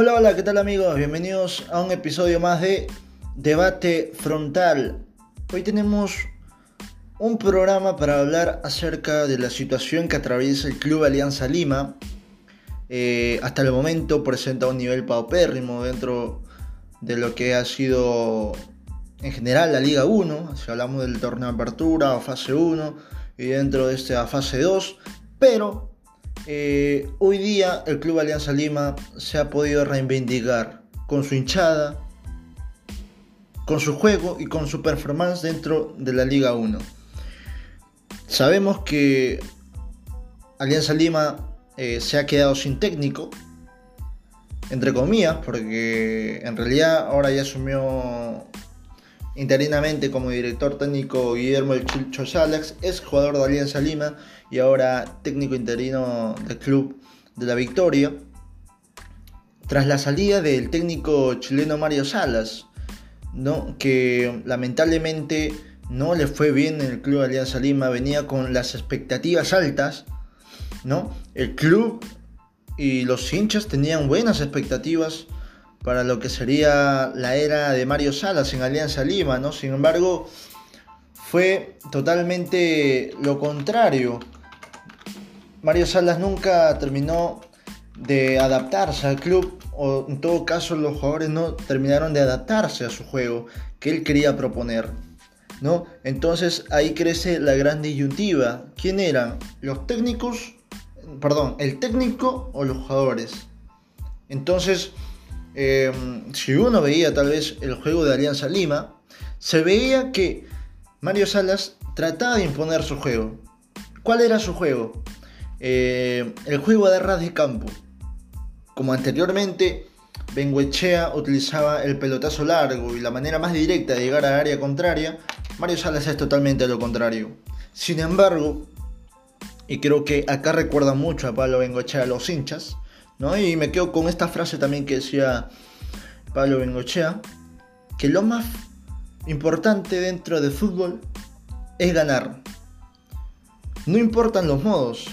Hola, hola, ¿qué tal amigos? Bienvenidos a un episodio más de Debate Frontal. Hoy tenemos un programa para hablar acerca de la situación que atraviesa el Club Alianza Lima. Eh, hasta el momento presenta un nivel paupérrimo dentro de lo que ha sido en general la Liga 1, si hablamos del torneo de apertura o fase 1 y dentro de esta fase 2, pero eh, hoy día el Club Alianza Lima se ha podido reivindicar con su hinchada, con su juego y con su performance dentro de la Liga 1. Sabemos que Alianza Lima eh, se ha quedado sin técnico, entre comillas, porque en realidad ahora ya asumió interinamente como director técnico Guillermo El Chilcho es jugador de Alianza Lima y ahora técnico interino del club de la Victoria. Tras la salida del técnico chileno Mario Salas, ¿no? que lamentablemente no le fue bien en el club de Alianza Lima, venía con las expectativas altas, ¿no? El club y los hinchas tenían buenas expectativas para lo que sería la era de Mario Salas en Alianza Lima, ¿no? Sin embargo, fue totalmente lo contrario. Mario Salas nunca terminó de adaptarse al club, o en todo caso los jugadores no terminaron de adaptarse a su juego que él quería proponer. ¿no? Entonces ahí crece la gran disyuntiva. ¿Quién eran? ¿Los técnicos? Perdón, ¿el técnico o los jugadores? Entonces, Em, si uno veía tal vez el juego de Alianza Lima, se veía que Mario Salas trataba de imponer su juego. ¿Cuál era su juego? Eh, el juego de ras de campo. Como anteriormente, Benguechea utilizaba el pelotazo largo y la manera más directa de llegar al área contraria, Mario Salas es totalmente lo contrario. Sin embargo, y creo que acá recuerda mucho a Pablo Bengochea a los hinchas, y me quedo con esta frase también que decía Pablo Bengochea, que lo más importante dentro del fútbol es ganar. No importan los modos.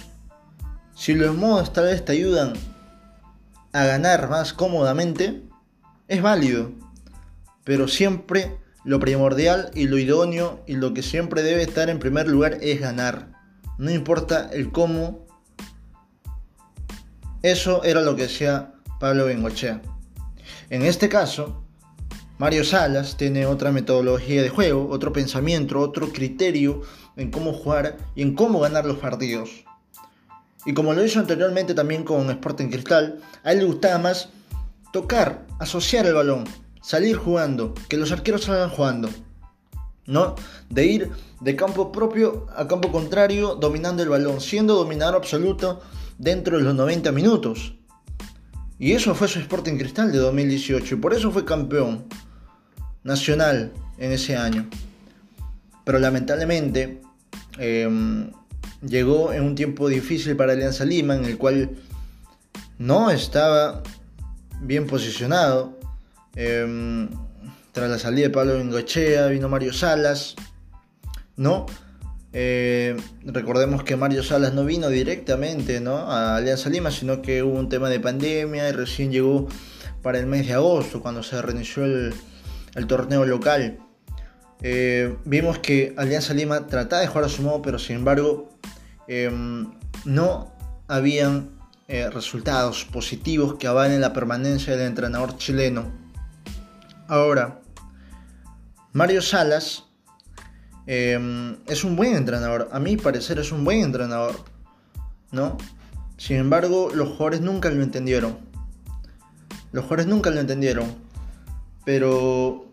Si los modos tal vez te ayudan a ganar más cómodamente, es válido. Pero siempre lo primordial y lo idóneo y lo que siempre debe estar en primer lugar es ganar. No importa el cómo eso era lo que decía Pablo Bengochea. En este caso, Mario Salas tiene otra metodología de juego, otro pensamiento, otro criterio en cómo jugar y en cómo ganar los partidos. Y como lo hizo anteriormente también con Sporting Cristal, a él le gustaba más tocar, asociar el balón, salir jugando, que los arqueros salgan jugando. ¿No? De ir de campo propio a campo contrario dominando el balón, siendo dominador absoluto dentro de los 90 minutos. Y eso fue su Sporting Cristal de 2018 y por eso fue campeón nacional en ese año. Pero lamentablemente em, llegó en un tiempo difícil para Alianza Lima en el cual no estaba bien posicionado. Em, tras la salida de Pablo Bengochea vino Mario Salas, ¿no? Eh, recordemos que Mario Salas no vino directamente ¿no? a Alianza Lima, sino que hubo un tema de pandemia y recién llegó para el mes de agosto, cuando se reinició el, torneo local. Eh, vimos que Alianza Lima trataba de jugar a su modo, pero sin embargo em, no habían eh, resultados positivos que avalen la permanencia del entrenador chileno. Ahora, Mario Salas Em, es un buen entrenador. A mi parecer es un buen entrenador. ¿No? Sin embargo, los jugadores nunca lo entendieron. Los jugadores nunca lo entendieron. Pero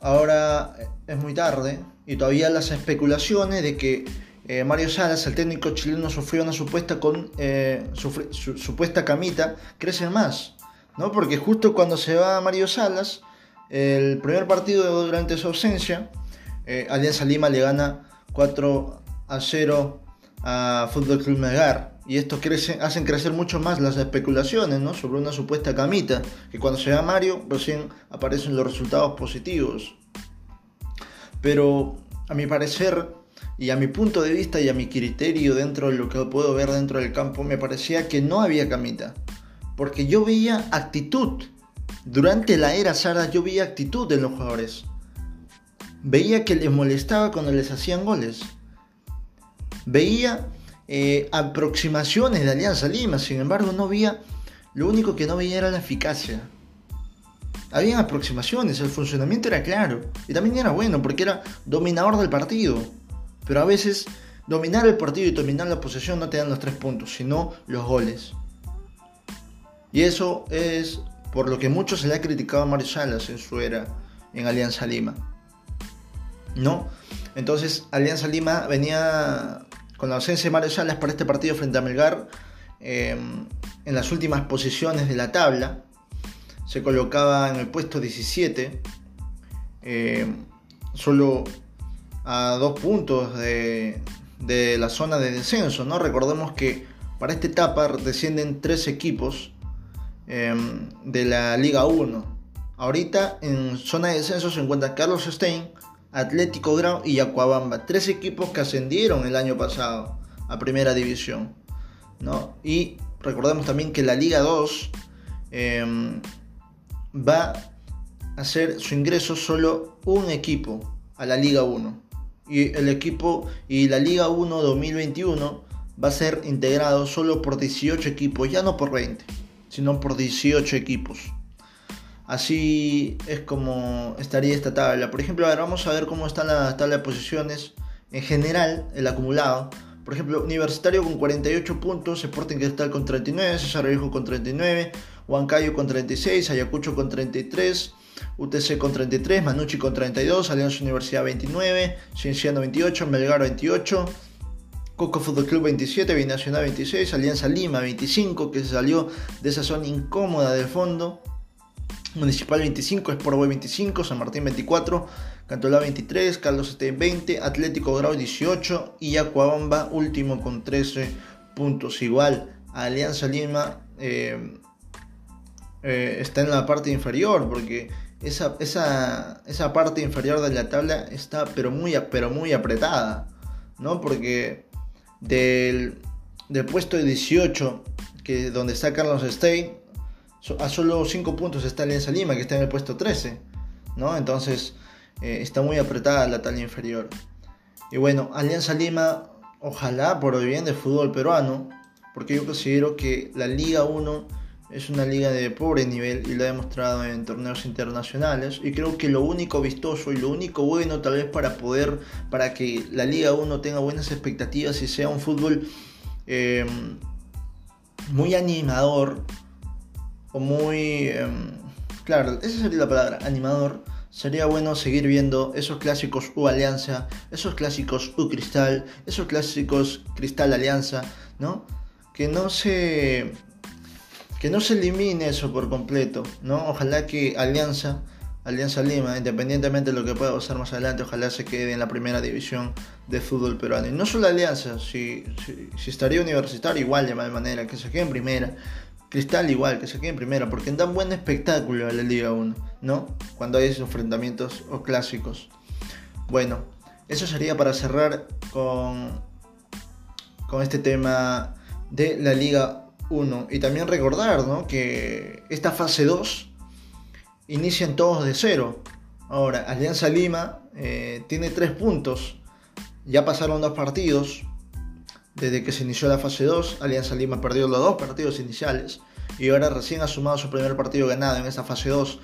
ahora es muy tarde. Y todavía las especulaciones de que eh, Mario Salas, el técnico chileno, sufrió una supuesta, con, eh, supuesta camita, crecen más. ¿no? Porque justo cuando se va Mario Salas, el primer partido durante su ausencia, eh, Alianza Lima le gana 4 a 0 a Fútbol Club Melgar. Y esto crece, hacen crecer mucho más las especulaciones ¿no? sobre una supuesta camita, que cuando se da Mario recién aparecen los resultados positivos. Pero a mi parecer, y a mi punto de vista y a mi criterio dentro de lo que puedo ver dentro del campo, me parecía que no había camita. porque yo veía actitud. Durante la era Sara yo veía actitud en los jugadores. Veía que les molestaba cuando les hacían goles. Veía eh, aproximaciones de Alianza Lima, sin embargo no veía, lo único que no veía era la eficacia. Habían aproximaciones, el funcionamiento era claro y también era bueno porque era dominador del partido. Pero a veces dominar el partido y dominar la posesión no te dan los tres puntos, sino los goles. Y eso es por lo que mucho se le ha criticado a Mario Salas en su era en Alianza Lima. ¿No? Entonces Alianza Lima venía con la ausencia de Mario Salas para este partido frente a Melgar em, en las últimas posiciones de la tabla. Se colocaba en el puesto 17, em, solo a dos puntos de, de la zona de descenso. ¿no? Recordemos que para esta etapa descienden tres equipos Em, de la Liga 1. Ahorita en zona de descenso se encuentran Carlos Stein, Atlético Grau y Acuabamba. Tres equipos que ascendieron el año pasado a Primera División. ¿no? Y recordemos también que la Liga 2 em, va a hacer su ingreso solo un equipo a la Liga 1. Y el equipo y la Liga 1 2021 va a ser integrado solo por 18 equipos, ya no por 20 sino por 18 equipos. Así es como estaría esta tabla. Por ejemplo, vamos a ver cómo está la tabla de posiciones. En general, el acumulado. Por ejemplo, Universitario con 48 puntos, Sporting Cristal con 39, César Viejo con 39, Huancayo con 36, Ayacucho con 33, UTC con 33, Manucci con 32, Alianza Universidad 29, Cienciano 28, Melgar 28, Coco Fútbol Club 27, Binacional 26, Alianza Lima 25, que se salió de esa zona incómoda del fondo. Municipal 25, Sport 25, San Martín 24, Cantolá 23, Carlos Esteban 20, Atlético Grau 18 y Acuabamba último con 13 puntos. Igual, Alianza Lima eh, eh, está en la parte inferior porque esa, esa, esa, parte inferior de la tabla está pero muy, pero muy apretada, ¿no? Porque del, puesto de 18, que donde está Carlos Stein, a solo 5 puntos está Alianza Lima, que está en el puesto 13, ¿no? Entonces eh, está muy apretada la talla inferior. Y bueno, Alianza Lima, ojalá por el bien del fútbol peruano, porque yo considero que la Liga 1 es una liga de pobre nivel y lo ha demostrado en torneos internacionales y creo que lo único vistoso y lo único bueno tal vez para poder para que la liga 1 tenga buenas expectativas y sea un fútbol em, muy animador o muy em, claro esa sería la palabra animador sería bueno seguir viendo esos clásicos U Alianza esos clásicos U Cristal esos clásicos Cristal Alianza no que no se que no se elimine eso por completo, ¿no? Ojalá que Alianza, Alianza Lima, independientemente de lo que pueda pasar más adelante, ojalá se quede en la primera división de fútbol peruano. Y no solo Alianza, si, si, estaría universitario igual de manera, que se quede en primera. Cristal igual, que se quede en primera, porque dan buen espectáculo a la Liga 1, ¿no? Cuando hay esos enfrentamientos o clásicos. Bueno, eso sería para cerrar con, con este tema de la Liga 1. Y también recordar que esta fase 2 inician todos de cero. Ahora, Alianza Lima eh, tiene 3 puntos. Ya pasaron dos partidos. Desde que se inició la fase 2, Alianza Lima perdió los dos partidos iniciales. Y ahora recién ha sumado su primer partido ganado en esta fase 2.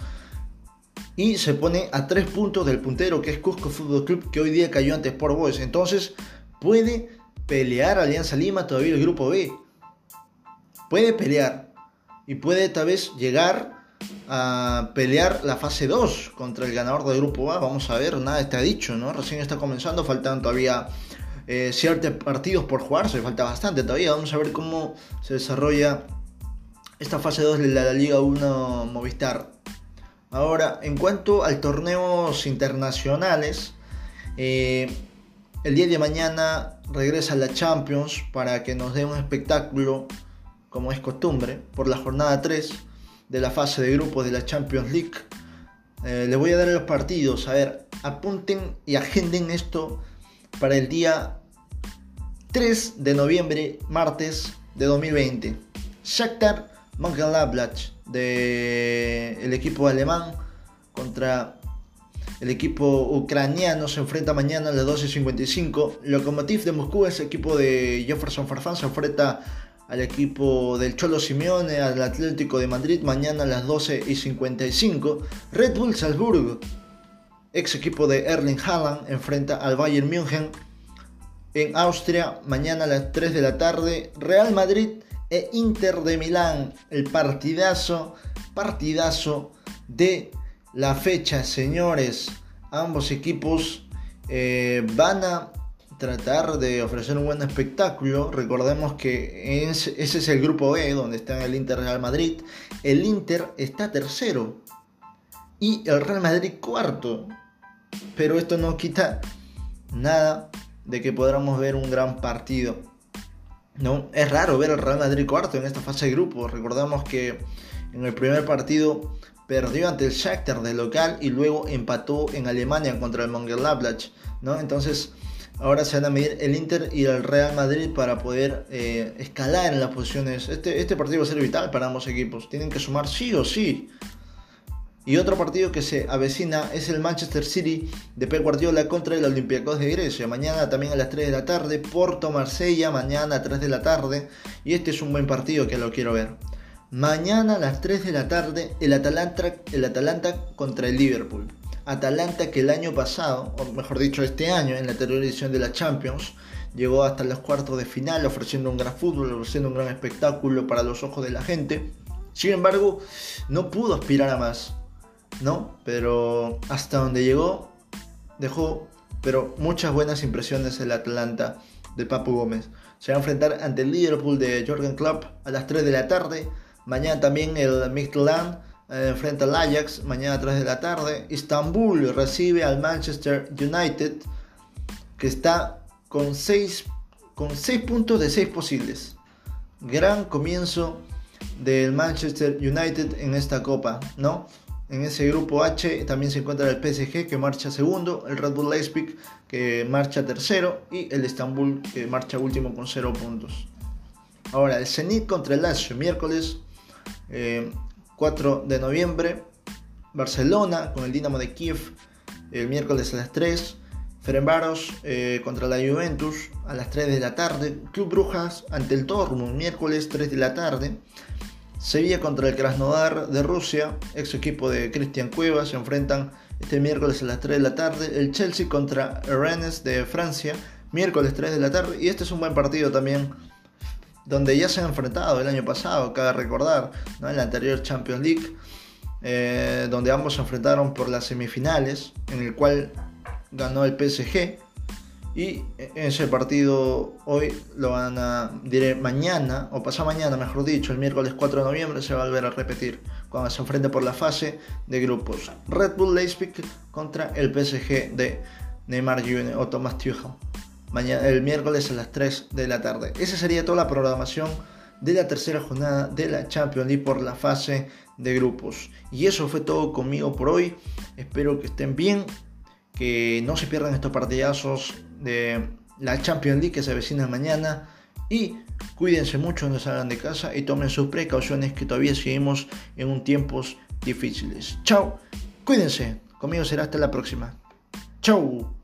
Y se pone a 3 puntos del puntero que es Cusco Fútbol Club, que hoy día cayó ante Sport Boys. Entonces, puede pelear Alianza Lima todavía el grupo B puede pelear y puede tal vez llegar a pelear la fase 2 contra el ganador del grupo A. Vamos a ver, nada está dicho, ¿no? Recién está comenzando, faltan todavía eh, ciertos partidos por jugarse, falta bastante todavía. Vamos a ver cómo se desarrolla esta fase 2 de la Liga 1 Movistar. Ahora, en cuanto al torneos internacionales, eh, el día de mañana regresa la Champions para que nos dé un espectáculo como es costumbre, por la jornada 3 de la fase de grupos de la Champions League. Eh, les voy a dar los partidos. A ver, apunten y agenden esto para el día 3 de noviembre, martes de 2020. Shakhtar Mönchengladbach del equipo alemán contra el equipo ucraniano se enfrenta mañana a las 12.55. Lokomotiv de Moscú, ese equipo de Jefferson Farfán, se enfrenta al equipo del Cholo Simeone, al Atlético de Madrid, mañana a las 12.55. Red Bull Salzburg, ex equipo de Erling Haaland, enfrenta al Bayern München en Austria, mañana a las 3 de la tarde. Real Madrid e Inter de Milán, el partidazo, partidazo de la fecha, señores. Ambos equipos eh, van a tratar de ofrecer un buen espectáculo. Recordemos que ese es el grupo B, donde está el Inter Real Madrid. El Inter está tercero y el Real Madrid cuarto. Pero esto no quita nada de que podamos ver un gran partido. ¿no? Es raro ver al Real Madrid cuarto en esta fase de grupo. Recordamos que en el primer partido perdió ante el Shakhtar de local y luego empató en Alemania contra el Mönchengladbach, ¿no? Entonces, ahora se van a medir el Inter y el Real Madrid para poder eh, escalar en las posiciones. Este, este partido va a ser vital para ambos equipos. Tienen que sumar sí o sí. Y otro partido que se avecina es el Manchester City de Pep Guardiola contra el Olympiacos de Grecia. Mañana también a las 3 de la tarde. Porto Marsella mañana a 3 de la tarde. Y este es un buen partido que lo quiero ver. Mañana a las 3 de la tarde el Atalanta, el Atalanta contra el Liverpool. Atalanta que el año pasado, o mejor dicho este año, en la anterior edición de la Champions, llegó hasta los cuartos de final ofreciendo un gran fútbol, ofreciendo un gran espectáculo para los ojos de la gente. Sin embargo, no pudo aspirar a más, ¿no? Pero hasta donde llegó, dejó pero muchas buenas impresiones el Atalanta de Papu Gómez. Se va a enfrentar ante el Liverpool de Jorgen Klopp a las 3 de la tarde. Mañana también el Midland eh, enfrenta al Ajax, mañana a 3 de la tarde. Istanbul recibe al Manchester United, que está con 6 con puntos de 6 posibles. Gran comienzo del Manchester United en esta copa, ¿no? En ese grupo H también se encuentra el PSG que marcha segundo, el Red Bull Leipzig que marcha tercero y el Istanbul que marcha último con 0 puntos. Ahora, el Zenit contra el Lazio, miércoles 4 eh, de noviembre. Barcelona con el Dinamo de Kiev el miércoles a las 3. Ferenbaros eh, contra la Juventus a las 3 de la tarde. Club Brujas ante el Dortmund miércoles 3 de la tarde. Sevilla contra el Krasnodar de Rusia, ex equipo de Cristian Cuevas, se enfrentan este miércoles a las 3 de la tarde. El Chelsea contra Rennes de Francia, miércoles 3 de la tarde. Y este es un buen partido también donde ya se han enfrentado el año pasado, cabe recordar, en la anterior Champions League, eh, donde ambos se enfrentaron por las semifinales, en el cual ganó el PSG. Y ese partido hoy lo van a, diré mañana, o pasado mañana, mejor dicho, el miércoles 4 de noviembre se va a volver a repetir, cuando se enfrente por la fase de grupos. Red Bull Leipzig contra el PSG de Neymar Jr. o Thomas Tuchel mañana, el miércoles a las 3 de la tarde. Esa sería toda la programación de la tercera jornada de la Champions League por la fase de grupos. Y eso fue todo conmigo por hoy. Espero que estén bien, que no se pierdan estos partidazos de la Champions League que se avecina mañana. Y cuídense mucho, no salgan de casa y tomen sus precauciones que todavía seguimos en un tiempos difíciles. Chao, cuídense. Conmigo será hasta la próxima. Chao.